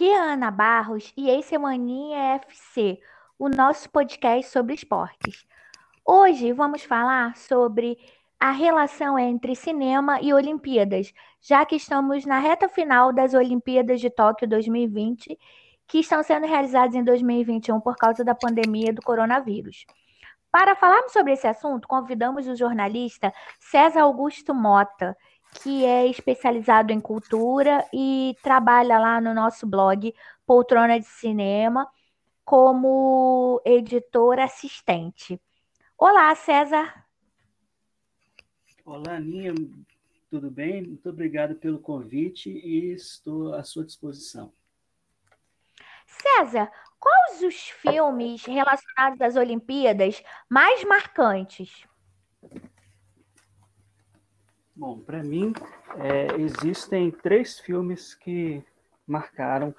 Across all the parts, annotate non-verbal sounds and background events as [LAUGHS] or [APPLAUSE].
Aqui é Ana Barros e esse é o Maninha FC, o nosso podcast sobre esportes. Hoje vamos falar sobre a relação entre cinema e Olimpíadas, já que estamos na reta final das Olimpíadas de Tóquio 2020, que estão sendo realizadas em 2021 por causa da pandemia do coronavírus. Para falarmos sobre esse assunto, convidamos o jornalista César Augusto Mota, que é especializado em cultura e trabalha lá no nosso blog Poltrona de Cinema como editor assistente. Olá, César. Olá, Aninha, tudo bem? Muito obrigado pelo convite e estou à sua disposição. César, quais os filmes relacionados às Olimpíadas mais marcantes? Bom, para mim, é, existem três filmes que marcaram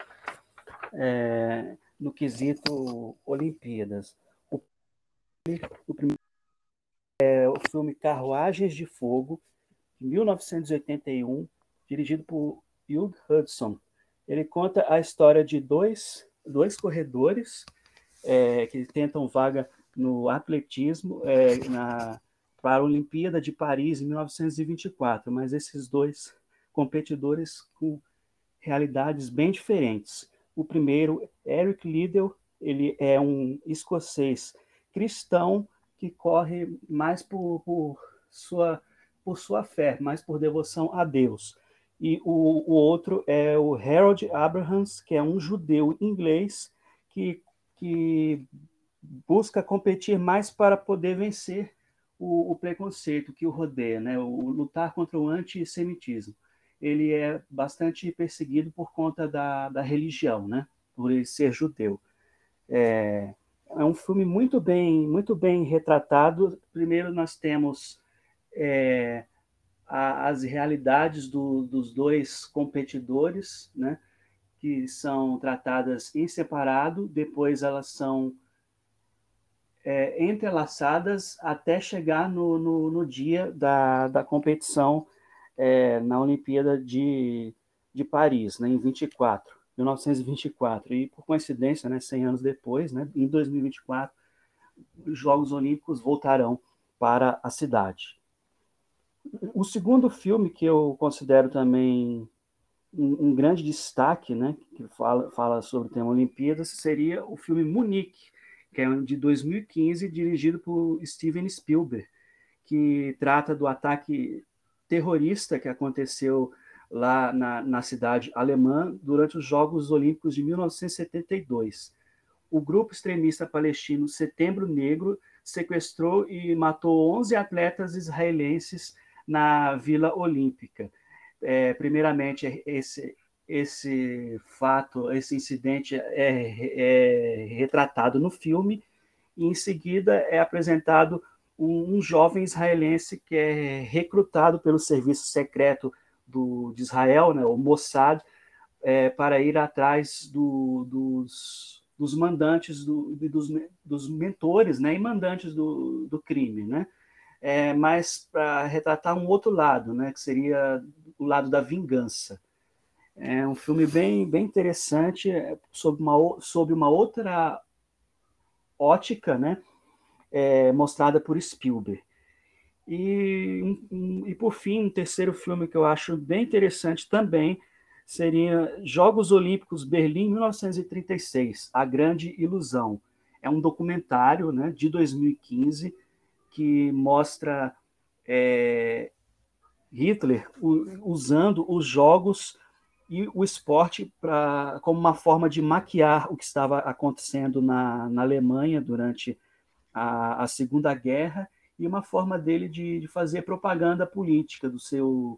é, no quesito Olimpíadas. O, o primeiro é o filme Carruagens de Fogo, de 1981, dirigido por Hugh Hudson. Ele conta a história de dois, dois corredores é, que tentam vaga no atletismo é, na para a Olimpíada de Paris em 1924, mas esses dois competidores com realidades bem diferentes. O primeiro, Eric Liddell, ele é um escocês cristão que corre mais por, por, sua, por sua fé, mais por devoção a Deus. E o, o outro é o Harold Abrahams, que é um judeu inglês que, que busca competir mais para poder vencer o, o preconceito que o rodeia, né? o, lutar contra o antissemitismo. Ele é bastante perseguido por conta da, da religião, né? por ele ser judeu. É, é um filme muito bem, muito bem retratado. Primeiro nós temos é, a, as realidades do, dos dois competidores, né? que são tratadas em separado, depois elas são é, entrelaçadas até chegar no, no, no, dia da, da competição é, na Olimpíada de, de Paris, né, em 24, 1924. E, por coincidência, né, 100 anos depois, né, em 2024, os Jogos Olímpicos voltarão para a cidade. O segundo filme que eu considero também um, um grande destaque, né, que fala, fala sobre o tema Olimpíadas, seria o filme Munique, que é de 2015, dirigido por Steven Spielberg, que trata do ataque terrorista que aconteceu lá na, na cidade alemã durante os Jogos Olímpicos de 1972. O grupo extremista palestino Setembro Negro sequestrou e matou 11 atletas israelenses na Vila Olímpica. É, primeiramente, esse, esse fato, esse incidente é, é retratado no filme, e em seguida é apresentado um, um, jovem israelense que é recrutado pelo serviço secreto do, de Israel, né, o Mossad, é, para ir atrás do, dos, dos mandantes, do, dos, dos mentores né, e mandantes do, do crime. Né? É, mas para retratar um outro lado, né, que seria o lado da vingança. É um filme bem, bem interessante, é, sob uma, sob uma outra ótica, né? É, mostrada por Spielberg. E, e, por fim, um terceiro filme que eu acho bem interessante também seria Jogos Olímpicos Berlim 1936, A Grande Ilusão. É um documentário né, de 2015 que mostra é, Hitler usando os jogos e o esporte pra, como uma forma de maquiar o que estava acontecendo na, na Alemanha durante a, a Segunda Guerra e uma forma dele de, de, fazer propaganda política do seu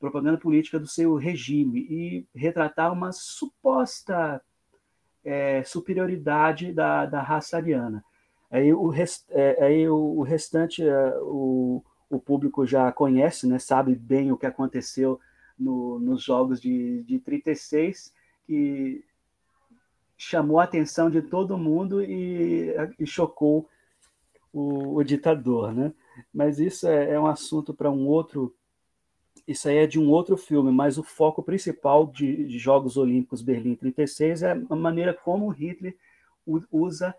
propaganda política do seu regime e retratar uma suposta é, superioridade da, da raça ariana. Aí o, rest, é, aí o, restante é, o, o público já conhece, né, sabe bem o que aconteceu no, nos jogos de, de 36, que chamou a atenção de todo mundo e, e chocou o, o, ditador. Né? Mas isso é, é um assunto para um outro isso aí é de um outro filme, mas o foco principal de, de Jogos Olímpicos Berlim 36 é a maneira como Hitler usa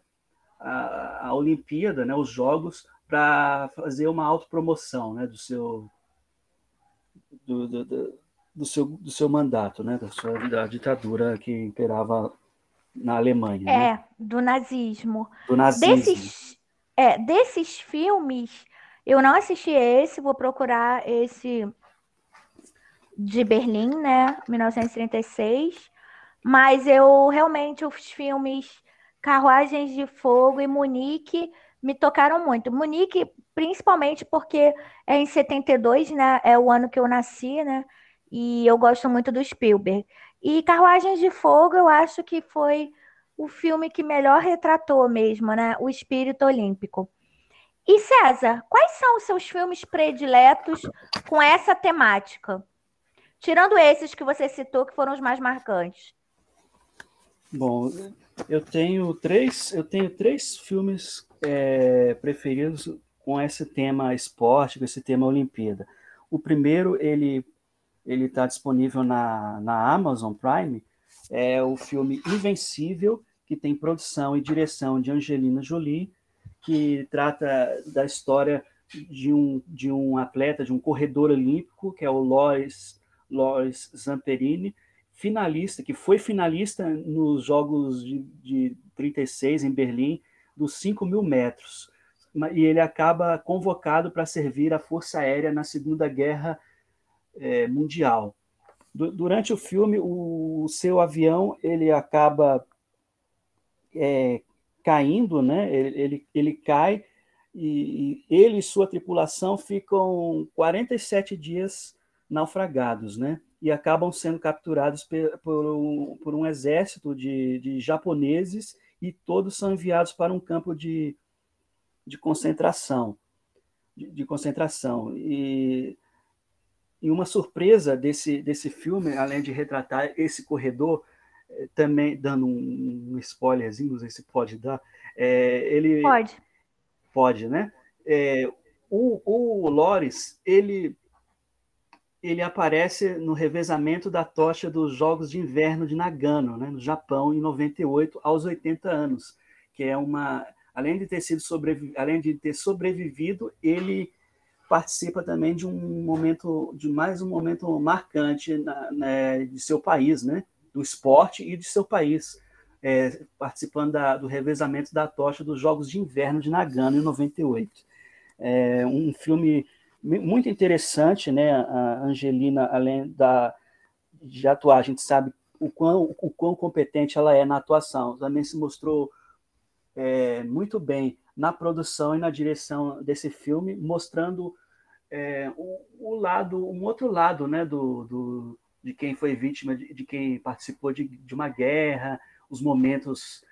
a, a Olimpíada, né, os Jogos, para fazer uma autopromoção né, do, seu, do, do, do, seu, do seu mandato, né, da sua da ditadura que imperava na Alemanha. É, né? do nazismo. Do nazismo. Desses, é, desses filmes, eu não assisti esse, vou procurar esse de Berlim, né, 1936, mas eu realmente os filmes Carruagens de Fogo e Munique me tocaram muito. Munique, principalmente porque é em 72, né? É o ano que eu nasci, né? E eu gosto muito do Spielberg. E Carruagens de Fogo, eu acho que foi o filme que melhor retratou mesmo, né? O espírito olímpico. E César, quais são os seus filmes prediletos com essa temática? Tirando esses que você citou, que foram os mais marcantes. Bom, eu tenho três, eu tenho três filmes é, preferidos com esse tema esporte, com esse tema Olimpíada. O primeiro, ele ele está disponível na, na Amazon Prime, é o filme Invencível, que tem produção e direção de Angelina Jolie, que trata da história de um, de um atleta, de um corredor olímpico, que é o Loris, Loris Zamperini, finalista, que foi finalista nos Jogos de, de 36 em Berlim, dos 5 mil metros. E ele acaba convocado para servir a Força Aérea na Segunda Guerra é, Mundial. Du durante o filme, o, seu avião ele acaba é, caindo, né? ele, ele, ele cai e, e ele e sua tripulação ficam 47 dias naufragados, né? e acabam sendo capturados por um, por um exército de, de, japoneses e todos são enviados para um campo de, de concentração. De, de, concentração. E, e uma surpresa desse, desse filme, além de retratar esse corredor, eh, também dando um, um spoilerzinho, não sei se pode dar, é, ele... Pode. Pode, né? É, o, o Loris, ele ele aparece no revezamento da tocha dos Jogos de Inverno de Nagano, né, no Japão, em 98, aos 80 anos, que é uma, além de ter sido sobrevi... além de ter sobrevivido, ele participa também de um momento, de mais um momento marcante na, né, de seu país, né, do esporte e de seu país, é, participando da, do revezamento da tocha dos Jogos de Inverno de Nagano, em 98. É um filme muito interessante, né? A Angelina, além da, de atuar, a gente sabe o quão, o quão competente ela é na atuação. Também se mostrou é, muito bem na produção e na direção desse filme, mostrando é, o, o, lado, um outro lado, né, do, do de quem foi vítima, de, de quem participou de, de, uma guerra, os momentos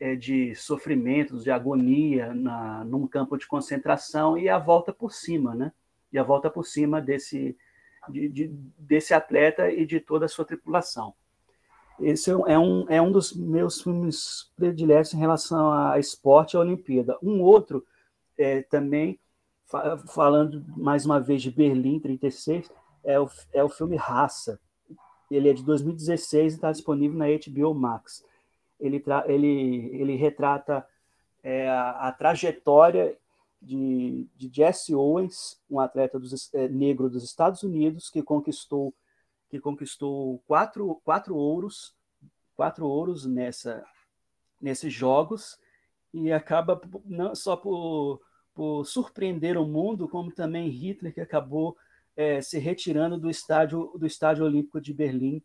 é, de sofrimentos, de agonia na, num campo de concentração e a volta por cima, né? E a volta por cima desse, de, de, desse atleta e de toda a sua tripulação. Esse é um, é um dos meus filmes prediletos em relação a esporte e a Olimpíada. Um outro, é, também, fa falando mais uma vez de Berlim 36, é o, é o filme Raça. Ele é de 2016 e está disponível na HBO Max ele, ele, ele retrata é, a, a, trajetória de, de, Jesse Owens, um atleta dos, é, negro dos Estados Unidos que conquistou que conquistou quatro, quatro ouros quatro ouros nessa nesses jogos e acaba não só por, por surpreender o mundo como também Hitler que acabou é, se retirando do estádio do estádio olímpico de Berlim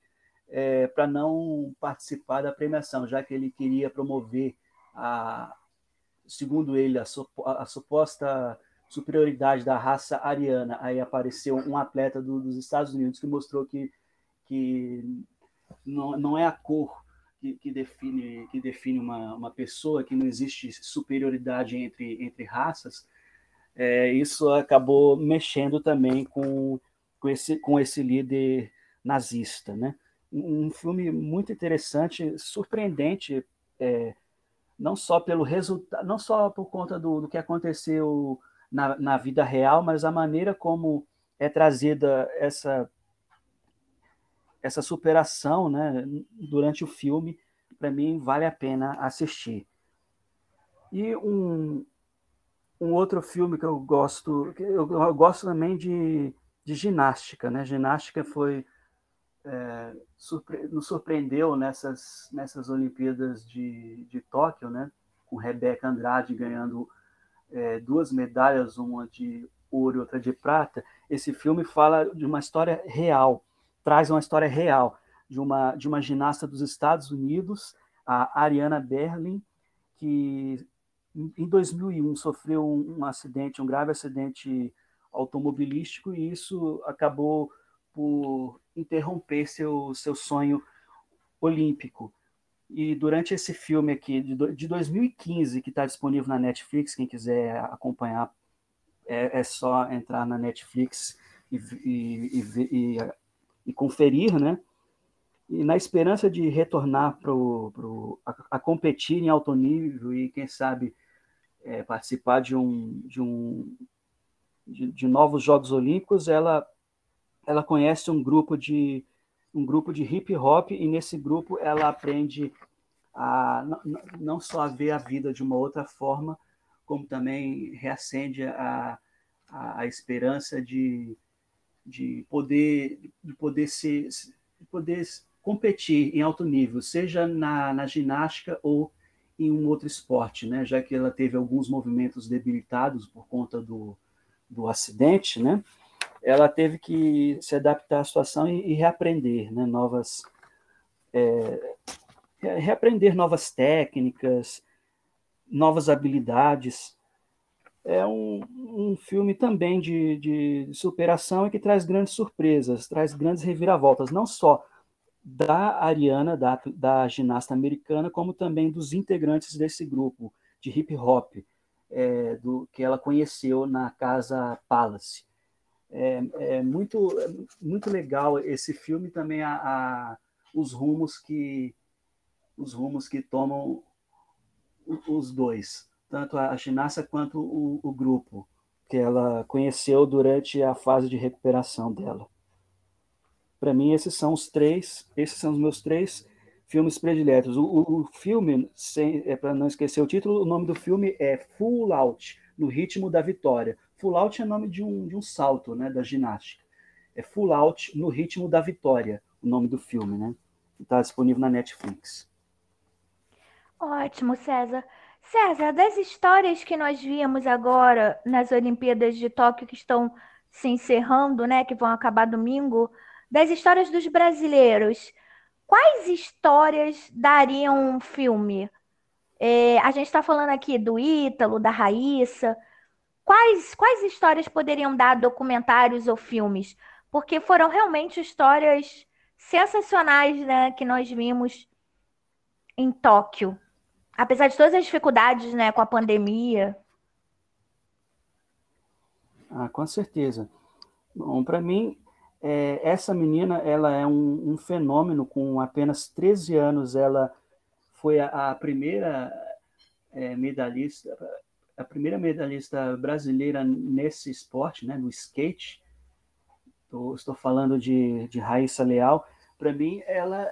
é, para não participar da premiação, já que ele queria promover, a, segundo ele, a, a suposta superioridade da raça ariana. Aí apareceu um atleta do, dos Estados Unidos que mostrou que, que não, não é a cor que, que define, que define uma, uma pessoa, que não existe superioridade entre, entre raças. É, isso acabou mexendo também com, com, esse, com esse líder nazista, né? um filme muito interessante, surpreendente, é, não só pelo resultado, não só por conta do, do que aconteceu na, na, vida real, mas a maneira como é trazida essa essa superação, né, durante o filme, para mim vale a pena assistir. E um, um outro filme que eu gosto, eu, eu gosto também de, de ginástica, né? Ginástica foi é, surpre, nos surpreendeu nessas nessas Olimpíadas de, de Tóquio, né? Com Rebeca Andrade ganhando é, duas medalhas, uma de ouro e outra de prata. Esse filme fala de uma história real, traz uma história real de uma de uma ginasta dos Estados Unidos, a Ariana Berlin, que em 2001 sofreu um, acidente, um grave acidente automobilístico e isso acabou por interromper seu seu sonho olímpico. E durante esse filme aqui de, de 2015 que está disponível na Netflix, quem quiser acompanhar é, é só entrar na Netflix e, e, e, e, conferir, né? E na esperança de retornar pro, pro, a, a competir em alto nível e, quem sabe, é, participar de um, de, um de, de, novos Jogos Olímpicos, ela, ela conhece um grupo de um grupo de hip hop e nesse grupo ela aprende a não só a ver a vida de uma outra forma, como também reacende a, a, a esperança de, de poder de poder ser de poder competir em alto nível, seja na, na ginástica ou em um outro esporte, né? já que ela teve alguns movimentos debilitados por conta do, do acidente, né? ela teve que se adaptar à situação e, e reaprender né? novas é, reaprender novas técnicas, novas habilidades. É um, um filme também de, de superação e que traz grandes surpresas, traz grandes reviravoltas, não só da Ariana, da, da ginasta americana, como também dos integrantes desse grupo de hip hop é, do, que ela conheceu na casa Palace. É, é muito, é muito legal esse filme também a, a, os rumos que os rumos que tomam os dois, tanto a ginasta quanto o, o grupo que ela conheceu durante a fase de recuperação dela. Para mim, esses são os três, esses são os meus três filmes prediletos. O, o, o filme, é para não esquecer o título, o nome do filme é Full Out, no ritmo da vitória. Full Out é nome de um, de um salto, né, da ginástica. É Full Out no ritmo da vitória, o nome do filme, né? Está disponível na Netflix. Ótimo, César. César, das histórias que nós vimos agora nas Olimpíadas de Tóquio que estão se encerrando, né, que vão acabar domingo, das histórias dos brasileiros, quais histórias dariam um filme? É, a gente está falando aqui do Ítalo, da Raíssa. Quais, quais histórias poderiam dar documentários ou filmes? Porque foram realmente histórias sensacionais né, que nós vimos em Tóquio. Apesar de todas as dificuldades né, com a pandemia. Ah, com certeza. Bom, para mim, é, essa menina, ela é um, um, fenômeno, com apenas 13 anos, ela foi a, a primeira é, medalhista, a primeira medalhista brasileira nesse esporte, né, no skate. Tô, estou falando de, de Raíssa Leal. Para mim, ela,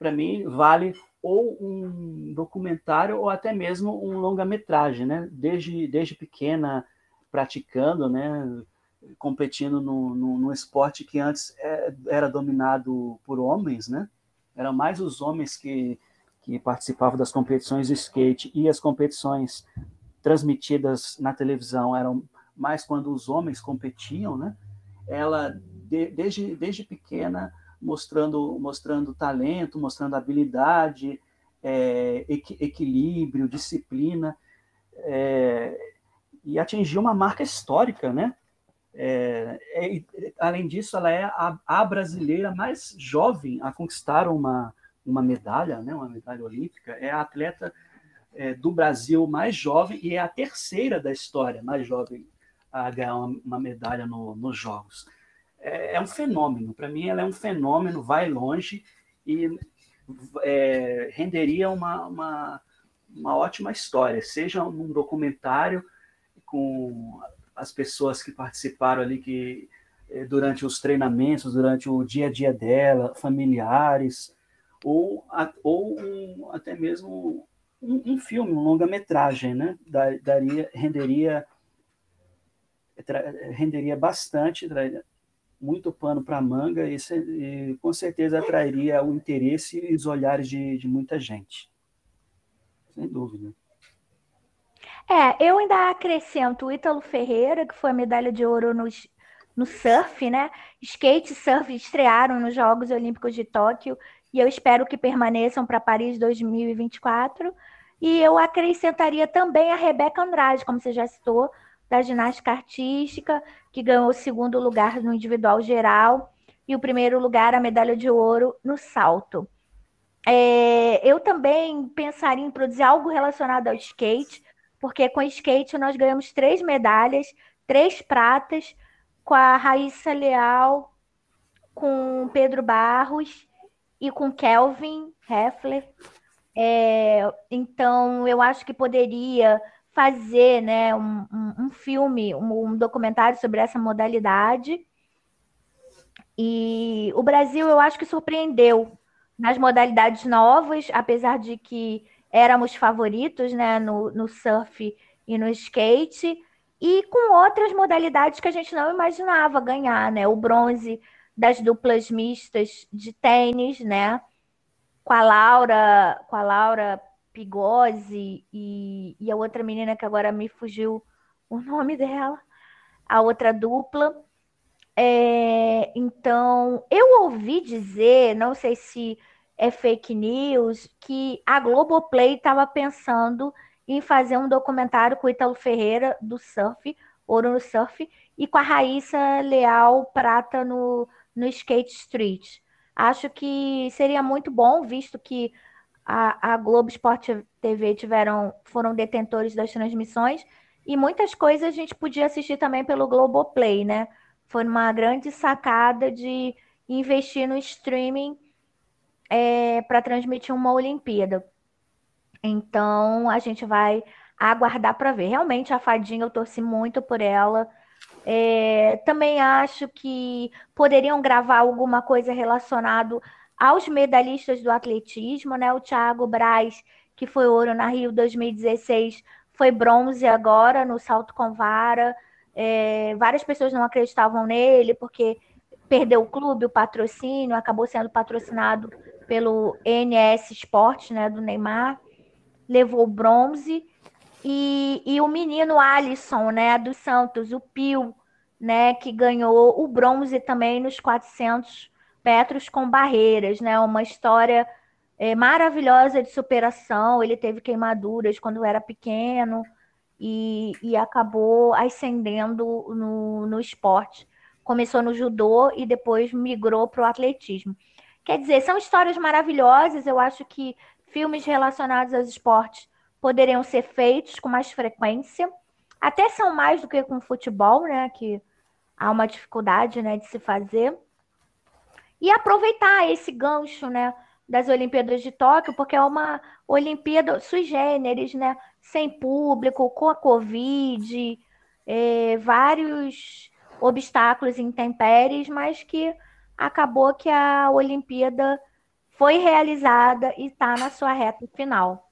para mim, vale ou um documentário ou até mesmo um longa-metragem, né? Desde, desde pequena praticando, né? competindo no, no, no esporte que antes é, era dominado por homens, né? Eram mais os homens que, que participavam das competições de skate e as competições transmitidas na televisão eram mais quando os homens competiam, né? Ela de, desde desde pequena mostrando mostrando talento, mostrando habilidade, é, equi, equilíbrio, disciplina é, e atingiu uma marca histórica, né? É, é, além disso, ela é a, a, brasileira mais jovem a conquistar uma, uma medalha, né, uma medalha olímpica. É a atleta é, do Brasil mais jovem e é a terceira da história mais jovem a ganhar uma, uma medalha no, nos Jogos. É, é um fenômeno. Para mim, ela é um fenômeno, vai longe e é, renderia uma, uma, uma ótima história, seja num documentário com as pessoas que participaram ali, que eh, durante os treinamentos, durante o dia a dia dela, familiares, ou, ou um, até mesmo um, um filme, um longa-metragem, né? Daria, renderia, renderia bastante, muito pano para manga e, e, com certeza atrairia o interesse e os olhares de, de muita gente. Sem dúvida. É, eu ainda acrescento o Ítalo Ferreira, que foi medalha de ouro no, no surf, né? Skate e surf estrearam nos Jogos Olímpicos de Tóquio e eu espero que permaneçam para Paris 2024. E eu acrescentaria também a Rebeca Andrade, como você já citou, da ginástica artística, que ganhou o segundo lugar no individual geral e o primeiro lugar, a medalha de ouro no salto. É, eu também pensaria em produzir algo relacionado ao skate, porque com skate nós ganhamos três medalhas, três pratas, com a Raíssa Leal, com Pedro Barros e com Kelvin Heffler. É, então, eu acho que poderia fazer né, um, um, um filme, um, um, documentário sobre essa modalidade. E o Brasil, eu acho que surpreendeu nas modalidades novas, apesar de que éramos favoritos né, no, no surf e no skate, e com outras modalidades que a gente não imaginava ganhar, né? O bronze das duplas mistas de tênis, né? Com a Laura, com a Laura Pigose e, e a outra menina que agora me fugiu o nome [LAUGHS] dela, a outra dupla. É, então, eu ouvi dizer, não sei se é fake news, que a Globoplay estava pensando em fazer um documentário com o Ítalo Ferreira do surf, Ouro no Surf, e com a Raíssa Leal Prata no, no Skate Street. Acho que seria muito bom, visto que a, a Globo Esporte TV tiveram, foram detentores das transmissões, e muitas coisas a gente podia assistir também pelo Globoplay, né? Foi uma grande sacada de investir no streaming é, para transmitir uma Olimpíada. Então a gente vai aguardar para ver. Realmente a Fadinha eu torci muito por ela. É, também acho que poderiam gravar alguma coisa relacionado aos medalhistas do atletismo, né? O Thiago Braz, que foi ouro na Rio 2016, foi bronze agora no salto com vara. É, várias pessoas não acreditavam nele porque perdeu o clube, o patrocínio, acabou sendo patrocinado pelo NS Sport, né, do Neymar, levou bronze. E, e o menino Alisson, né, do Santos, o Pio, né, que ganhou o bronze também nos 400 metros com barreiras, né, uma história é, maravilhosa de superação. Ele teve queimaduras quando era pequeno e, e acabou ascendendo no, no esporte. Começou no judô e depois migrou para o atletismo. Quer dizer, são histórias maravilhosas. Eu acho que filmes relacionados aos esportes poderiam ser feitos com mais frequência. Até são mais do que com futebol, né? Que há uma dificuldade né, de se fazer. E aproveitar esse gancho, né? Das Olimpíadas de Tóquio, porque é uma Olimpíada sui generis, né? Sem público, com a Covid, é, vários obstáculos intempéries, mas que acabou que a Olimpíada foi realizada e está na sua reta final.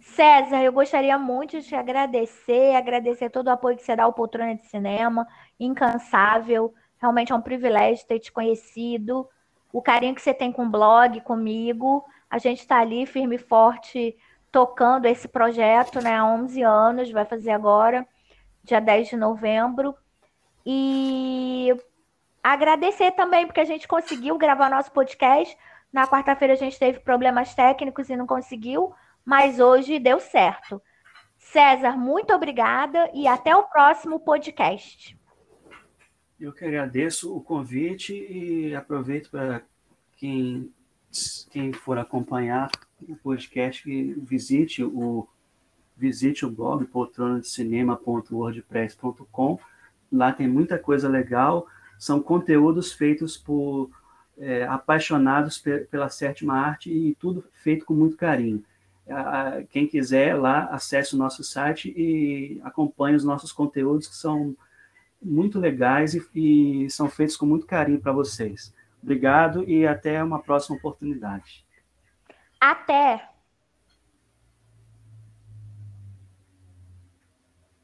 César, eu gostaria muito de te agradecer, agradecer todo o apoio que você dá ao Poltrona de Cinema, incansável. Realmente é um privilégio ter te conhecido. O carinho que você tem com o blog, comigo. A gente está ali firme e forte tocando esse projeto né, há 11 anos, vai fazer agora, dia 10 de novembro. E Agradecer também, porque a gente conseguiu gravar nosso podcast. Na quarta-feira a gente teve problemas técnicos e não conseguiu, mas hoje deu certo. César, muito obrigada e até o próximo podcast. Eu que agradeço o convite e aproveito para quem, quem for acompanhar o podcast que visite o visite o blog poltronadecinema.wordpress.com. Lá tem muita coisa legal são conteúdos feitos por é, apaixonados pela sétima arte e tudo feito com muito carinho. Quem quiser lá, acesse o nosso site e acompanhe os nossos conteúdos que são muito legais e, e são feitos com muito carinho para vocês. Obrigado e até uma próxima oportunidade. Até!